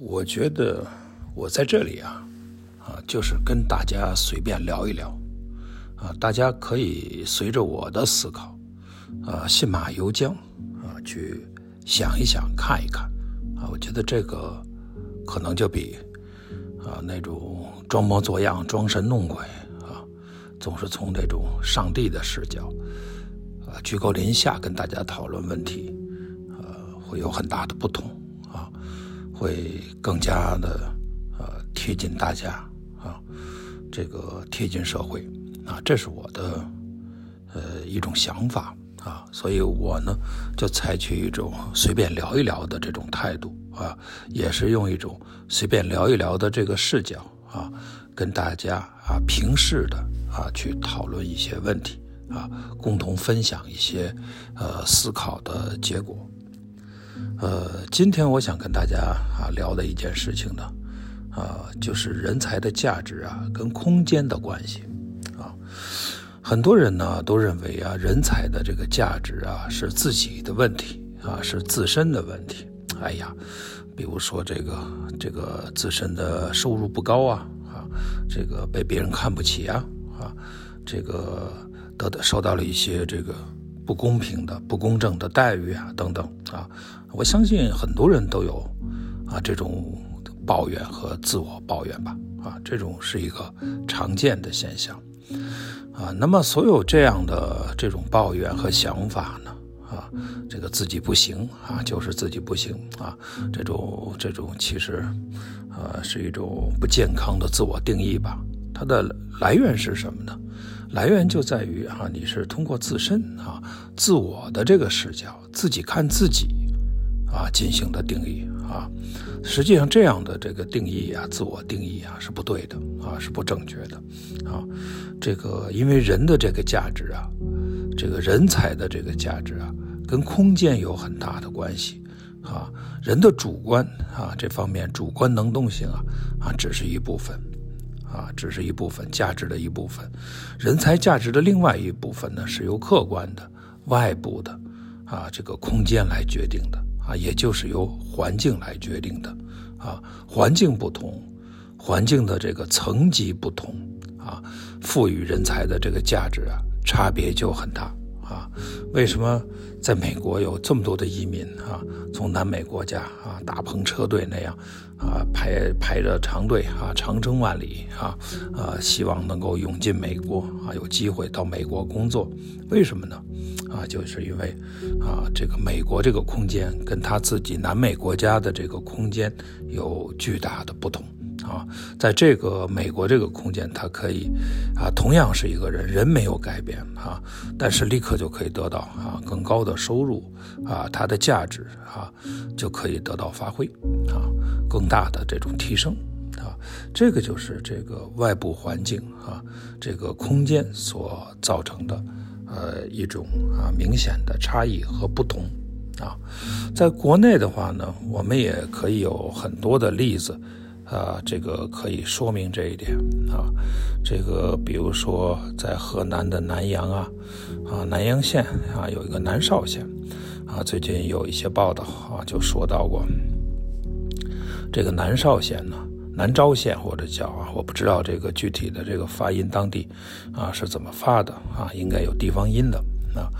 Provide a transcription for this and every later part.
我觉得我在这里啊，啊，就是跟大家随便聊一聊，啊，大家可以随着我的思考，啊，信马由缰，啊，去想一想，看一看，啊，我觉得这个可能就比啊那种装模作样、装神弄鬼啊，总是从这种上帝的视角，啊，居高临下跟大家讨论问题，呃，会有很大的不同。会更加的呃贴近大家啊，这个贴近社会啊，这是我的呃一种想法啊，所以我呢就采取一种随便聊一聊的这种态度啊，也是用一种随便聊一聊的这个视角啊，跟大家啊平视的啊去讨论一些问题啊，共同分享一些呃思考的结果。呃，今天我想跟大家啊聊的一件事情呢，啊，就是人才的价值啊跟空间的关系，啊，很多人呢都认为啊人才的这个价值啊是自己的问题啊是自身的问题，哎呀，比如说这个这个自身的收入不高啊啊，这个被别人看不起啊啊，这个得到受到了一些这个。不公平的、不公正的待遇啊，等等啊，我相信很多人都有啊这种抱怨和自我抱怨吧，啊，这种是一个常见的现象啊。那么，所有这样的这种抱怨和想法呢，啊，这个自己不行啊，就是自己不行啊，这种这种其实呃是一种不健康的自我定义吧。它的来源是什么呢？来源就在于啊，你是通过自身啊、自我的这个视角，自己看自己啊进行的定义啊。实际上，这样的这个定义啊，自我定义啊是不对的啊，是不正确的啊。这个因为人的这个价值啊，这个人才的这个价值啊，跟空间有很大的关系啊。人的主观啊这方面主观能动性啊啊只是一部分。啊，只是一部分价值的一部分，人才价值的另外一部分呢，是由客观的、外部的，啊，这个空间来决定的，啊，也就是由环境来决定的，啊，环境不同，环境的这个层级不同，啊，赋予人才的这个价值啊，差别就很大。啊，为什么在美国有这么多的移民啊？从南美国家啊，大篷车队那样啊，排排着长队啊，长征万里啊，啊，希望能够涌进美国啊，有机会到美国工作。为什么呢？啊，就是因为啊，这个美国这个空间跟他自己南美国家的这个空间有巨大的不同。啊，在这个美国这个空间，他可以啊，同样是一个人，人没有改变啊，但是立刻就可以得到啊更高的收入啊，他的价值啊就可以得到发挥啊，更大的这种提升啊，这个就是这个外部环境啊，这个空间所造成的呃一种啊明显的差异和不同啊，在国内的话呢，我们也可以有很多的例子。啊，这个可以说明这一点啊。这个比如说，在河南的南阳啊，啊南阳县啊有一个南邵县啊，最近有一些报道啊，就说到过这个南邵县呢，南昭县或者叫啊，我不知道这个具体的这个发音当地啊是怎么发的啊，应该有地方音的啊。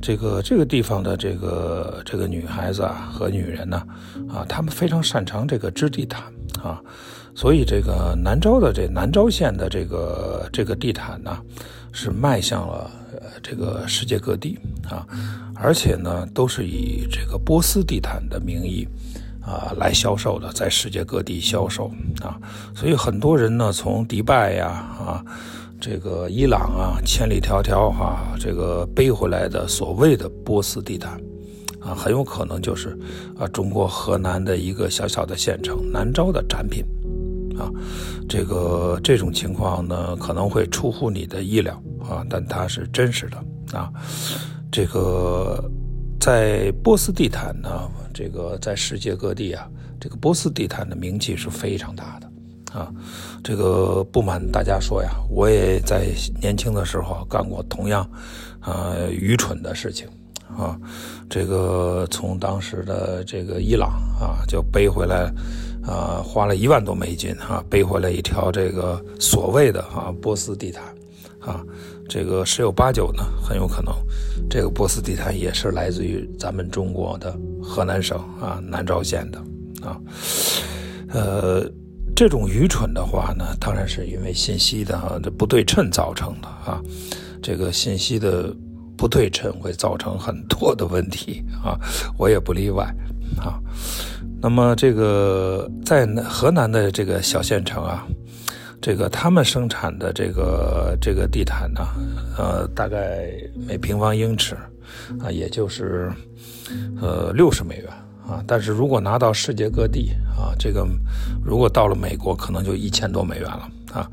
这个这个地方的这个这个女孩子啊和女人呢啊，她们非常擅长这个织地毯。啊，所以这个南诏的这南诏县的这个这个地毯呢，是迈向了呃这个世界各地啊，而且呢都是以这个波斯地毯的名义啊来销售的，在世界各地销售啊，所以很多人呢从迪拜呀啊这个伊朗啊千里迢迢哈这个背回来的所谓的波斯地毯。啊，很有可能就是啊，中国河南的一个小小的县城南诏的产品，啊，这个这种情况呢，可能会出乎你的意料啊，但它是真实的啊。这个在波斯地毯呢，这个在世界各地啊，这个波斯地毯的名气是非常大的啊。这个不瞒大家说呀，我也在年轻的时候干过同样呃愚蠢的事情。啊，这个从当时的这个伊朗啊就背回来，啊花了一万多美金啊背回来一条这个所谓的啊波斯地毯，啊这个十有八九呢很有可能这个波斯地毯也是来自于咱们中国的河南省啊南召县的啊，呃。这种愚蠢的话呢，当然是因为信息的这不对称造成的啊。这个信息的不对称会造成很多的问题啊，我也不例外啊。那么这个在河南的这个小县城啊，这个他们生产的这个这个地毯呢，呃，大概每平方英尺啊，也就是呃六十美元。啊，但是如果拿到世界各地啊，这个如果到了美国，可能就一千多美元了啊。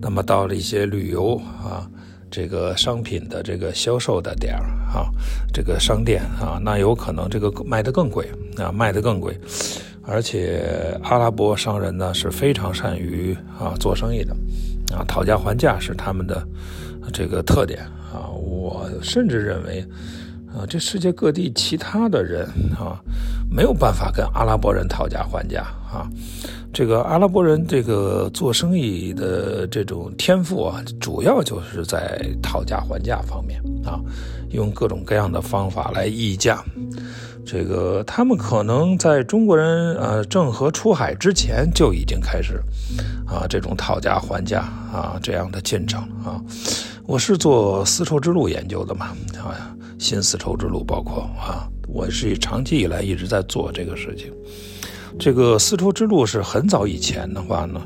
那么到了一些旅游啊，这个商品的这个销售的点儿啊，这个商店啊，那有可能这个卖的更贵啊，卖的更贵。而且阿拉伯商人呢是非常善于啊做生意的啊，讨价还价是他们的这个特点啊。我甚至认为。啊，这世界各地其他的人啊，没有办法跟阿拉伯人讨价还价啊。这个阿拉伯人这个做生意的这种天赋啊，主要就是在讨价还价方面啊，用各种各样的方法来议价。这个他们可能在中国人呃郑和出海之前就已经开始啊这种讨价还价啊这样的进程啊。我是做丝绸之路研究的嘛，啊。新丝绸之路包括啊，我是长期以来一直在做这个事情。这个丝绸之路是很早以前的话呢，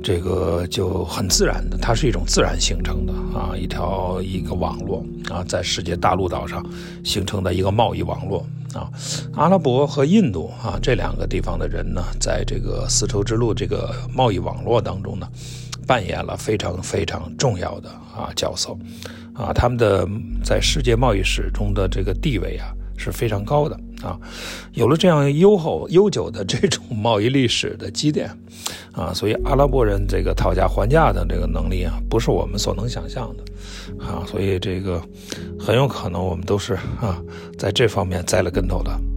这个就很自然的，它是一种自然形成的啊，一条一个网络啊，在世界大陆岛上形成的一个贸易网络啊。阿拉伯和印度啊这两个地方的人呢，在这个丝绸之路这个贸易网络当中呢，扮演了非常非常重要的啊角色。啊，他们的在世界贸易史中的这个地位啊是非常高的啊，有了这样优厚悠久的这种贸易历史的积淀，啊，所以阿拉伯人这个讨价还价的这个能力啊，不是我们所能想象的，啊，所以这个很有可能我们都是啊在这方面栽了跟头的。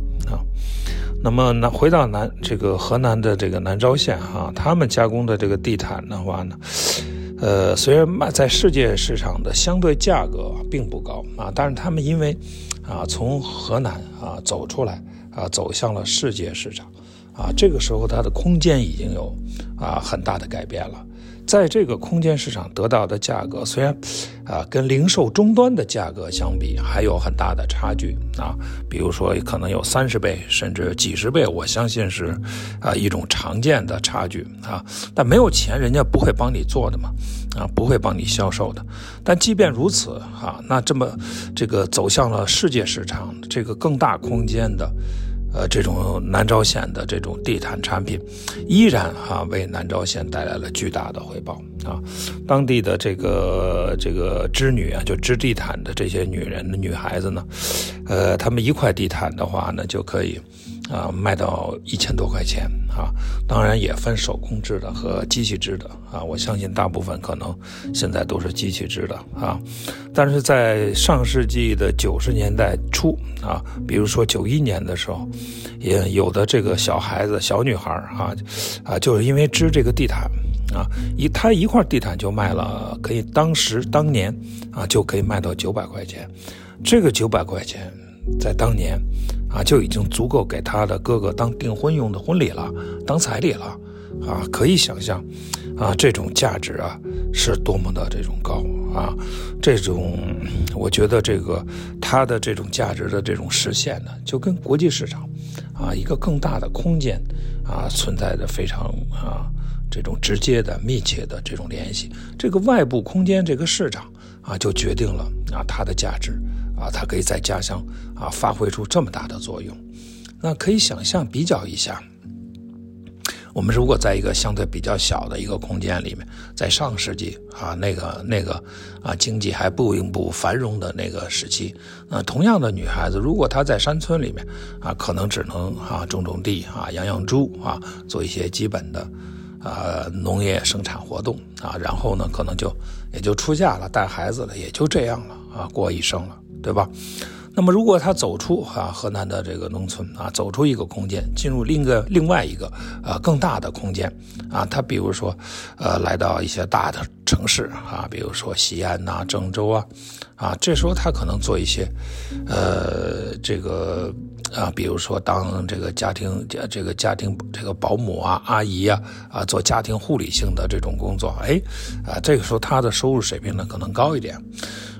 那么南回到南这个河南的这个南召县哈，他们加工的这个地毯的话呢。呃，虽然卖在世界市场的相对价格并不高啊，但是他们因为，啊，从河南啊走出来啊，走向了世界市场，啊，这个时候它的空间已经有啊很大的改变了。在这个空间市场得到的价格，虽然，啊，跟零售终端的价格相比还有很大的差距啊，比如说可能有三十倍甚至几十倍，我相信是，啊，一种常见的差距啊。但没有钱，人家不会帮你做的嘛，啊，不会帮你销售的。但即便如此，哈，那这么这个走向了世界市场，这个更大空间的。呃，这种南朝鲜的这种地毯产品，依然哈为南朝鲜带来了巨大的回报啊！当地的这个这个织女啊，就织地毯的这些女人的女孩子呢，呃，她们一块地毯的话呢，就可以。啊，卖到一千多块钱啊！当然也分手工织的和机器织的啊。我相信大部分可能现在都是机器织的啊。但是在上世纪的九十年代初啊，比如说九一年的时候，也有的这个小孩子、小女孩啊啊，就是因为织这个地毯啊，一他一块地毯就卖了，可以当时当年啊就可以卖到九百块钱。这个九百块钱在当年。啊，就已经足够给他的哥哥当订婚用的婚礼了，当彩礼了，啊，可以想象，啊，这种价值啊是多么的这种高啊，这种我觉得这个它的这种价值的这种实现呢，就跟国际市场，啊，一个更大的空间，啊，存在着非常啊这种直接的密切的这种联系，这个外部空间这个市场啊，就决定了啊它的价值。啊，它可以在家乡啊发挥出这么大的作用，那可以想象比较一下，我们如果在一个相对比较小的一个空间里面，在上世纪啊那个那个啊经济还不不繁荣的那个时期，那同样的女孩子，如果她在山村里面啊，可能只能啊种种地啊养养猪啊做一些基本的啊农业生产活动啊，然后呢可能就也就出嫁了带孩子了，也就这样了啊过一生了。对吧？那么，如果他走出啊河南的这个农村啊，走出一个空间，进入另一个另外一个啊更大的空间啊，他比如说呃来到一些大的城市啊，比如说西安呐、郑州啊，啊，这时候他可能做一些呃这个啊，比如说当这个家庭这个家庭这个保姆啊、阿姨啊啊，做家庭护理性的这种工作，哎啊，这个时候他的收入水平呢可能高一点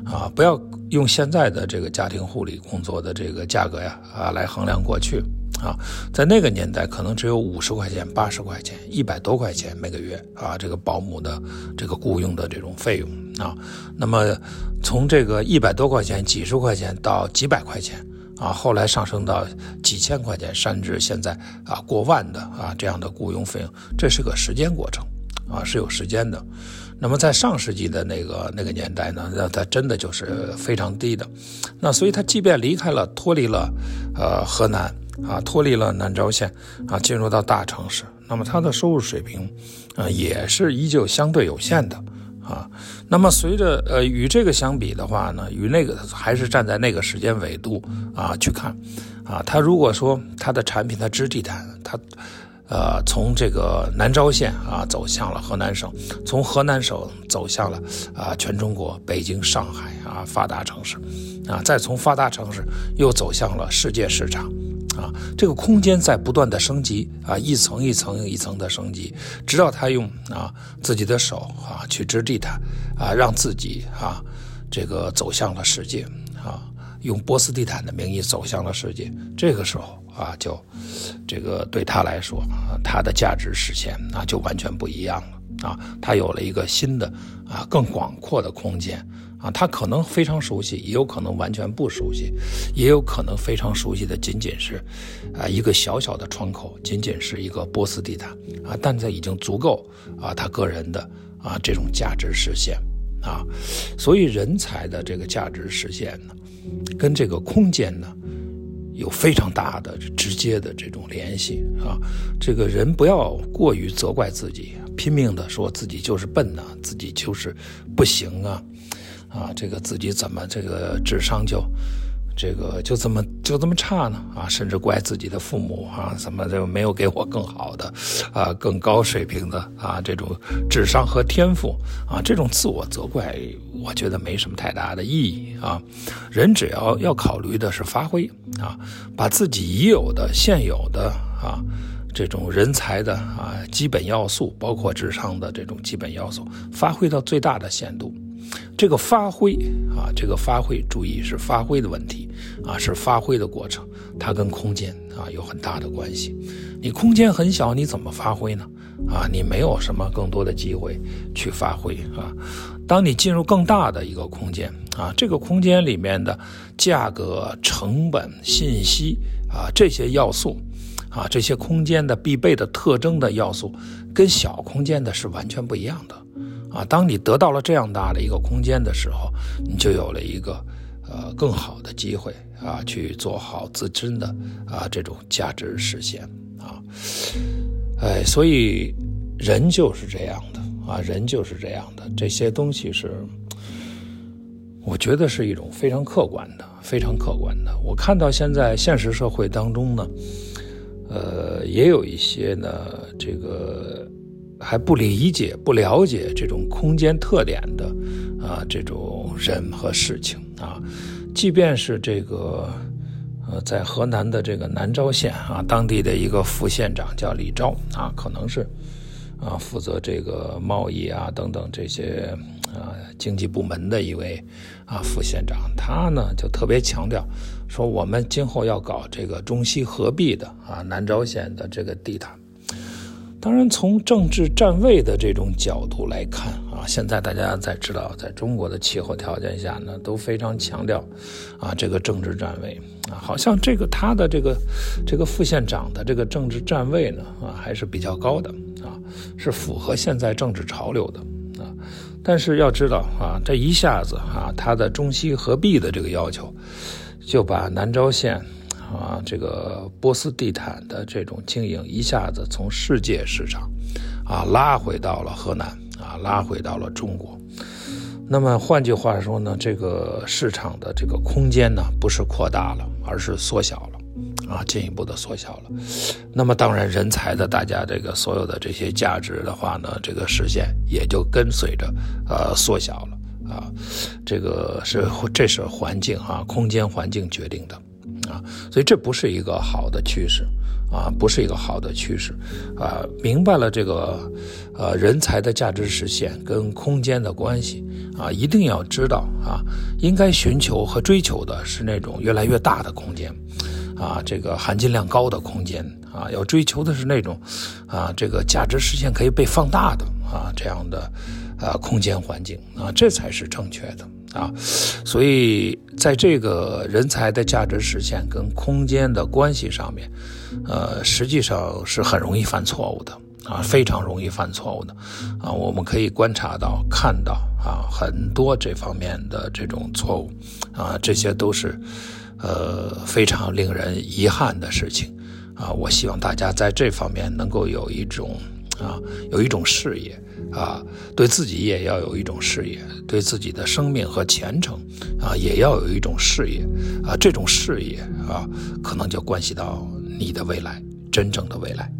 啊，不要。用现在的这个家庭护理工作的这个价格呀啊来衡量过去啊，在那个年代可能只有五十块钱、八十块钱、一百多块钱每个月啊，这个保姆的这个雇佣的这种费用啊，那么从这个一百多块钱、几十块钱到几百块钱啊，后来上升到几千块钱，甚至现在啊过万的啊这样的雇佣费用，这是个时间过程啊，是有时间的。那么在上世纪的那个那个年代呢，那它真的就是非常低的。那所以他即便离开了，脱离了，呃，河南啊，脱离了南召县啊，进入到大城市，那么他的收入水平，呃，也是依旧相对有限的啊。那么随着呃与这个相比的话呢，与那个还是站在那个时间纬度啊去看啊，他如果说他的产品它质地谈他。呃，从这个南召县啊走向了河南省，从河南省走向了啊全中国，北京、上海啊发达城市，啊再从发达城市又走向了世界市场，啊这个空间在不断的升级啊一层一层一层的升级，直到他用啊自己的手啊去织地毯啊让自己啊这个走向了世界啊用波斯地毯的名义走向了世界，这个时候。啊，就这个对他来说啊，他的价值实现啊就完全不一样了啊，他有了一个新的啊更广阔的空间啊，他可能非常熟悉，也有可能完全不熟悉，也有可能非常熟悉的仅仅是啊一个小小的窗口，仅仅是一个波斯地毯啊，但这已经足够啊他个人的啊这种价值实现啊，所以人才的这个价值实现呢，跟这个空间呢。有非常大的直接的这种联系啊！这个人不要过于责怪自己，拼命的说自己就是笨呐，自己就是不行啊，啊，这个自己怎么这个智商就。这个就这么就这么差呢啊，甚至怪自己的父母啊，怎么就没有给我更好的啊，更高水平的啊这种智商和天赋啊，这种自我责怪，我觉得没什么太大的意义啊。人只要要考虑的是发挥啊，把自己已有的现有的啊这种人才的啊基本要素，包括智商的这种基本要素，发挥到最大的限度。这个发挥啊，这个发挥，注意是发挥的问题啊，是发挥的过程，它跟空间啊有很大的关系。你空间很小，你怎么发挥呢？啊，你没有什么更多的机会去发挥啊。当你进入更大的一个空间啊，这个空间里面的价格、成本、信息啊这些要素啊，这些空间的必备的特征的要素，跟小空间的是完全不一样的。啊，当你得到了这样大的一个空间的时候，你就有了一个呃更好的机会啊，去做好自身的啊这种价值实现啊，哎，所以人就是这样的啊，人就是这样的，这些东西是，我觉得是一种非常客观的，非常客观的。我看到现在现实社会当中呢，呃，也有一些呢这个。还不理解、不了解这种空间特点的啊，这种人和事情啊，即便是这个呃，在河南的这个南召县啊，当地的一个副县长叫李昭啊，可能是啊负责这个贸易啊等等这些啊经济部门的一位啊副县长，他呢就特别强调说，我们今后要搞这个中西合璧的啊南召县的这个地毯。当然，从政治站位的这种角度来看啊，现在大家在知道，在中国的气候条件下呢，都非常强调啊这个政治站位啊，好像这个他的这个这个副县长的这个政治站位呢啊还是比较高的啊，是符合现在政治潮流的啊。但是要知道啊，这一下子啊，他的中西合璧的这个要求，就把南召县。啊，这个波斯地毯的这种经营一下子从世界市场，啊拉回到了河南，啊拉回到了中国。那么换句话说呢，这个市场的这个空间呢，不是扩大了，而是缩小了，啊，进一步的缩小了。那么当然，人才的大家这个所有的这些价值的话呢，这个实现也就跟随着呃缩小了啊。这个是这是环境啊，空间环境决定的啊，所以这不是一个好的趋势。啊，不是一个好的趋势，啊，明白了这个，呃，人才的价值实现跟空间的关系，啊，一定要知道啊，应该寻求和追求的是那种越来越大的空间，啊，这个含金量高的空间，啊，要追求的是那种，啊，这个价值实现可以被放大的，啊，这样的，啊，空间环境，啊，这才是正确的。啊，所以在这个人才的价值实现跟空间的关系上面，呃，实际上是很容易犯错误的啊，非常容易犯错误的啊。我们可以观察到、看到啊，很多这方面的这种错误啊，这些都是呃非常令人遗憾的事情啊。我希望大家在这方面能够有一种啊，有一种事业。啊，对自己也要有一种事业，对自己的生命和前程，啊，也要有一种事业，啊，这种事业啊，可能就关系到你的未来，真正的未来。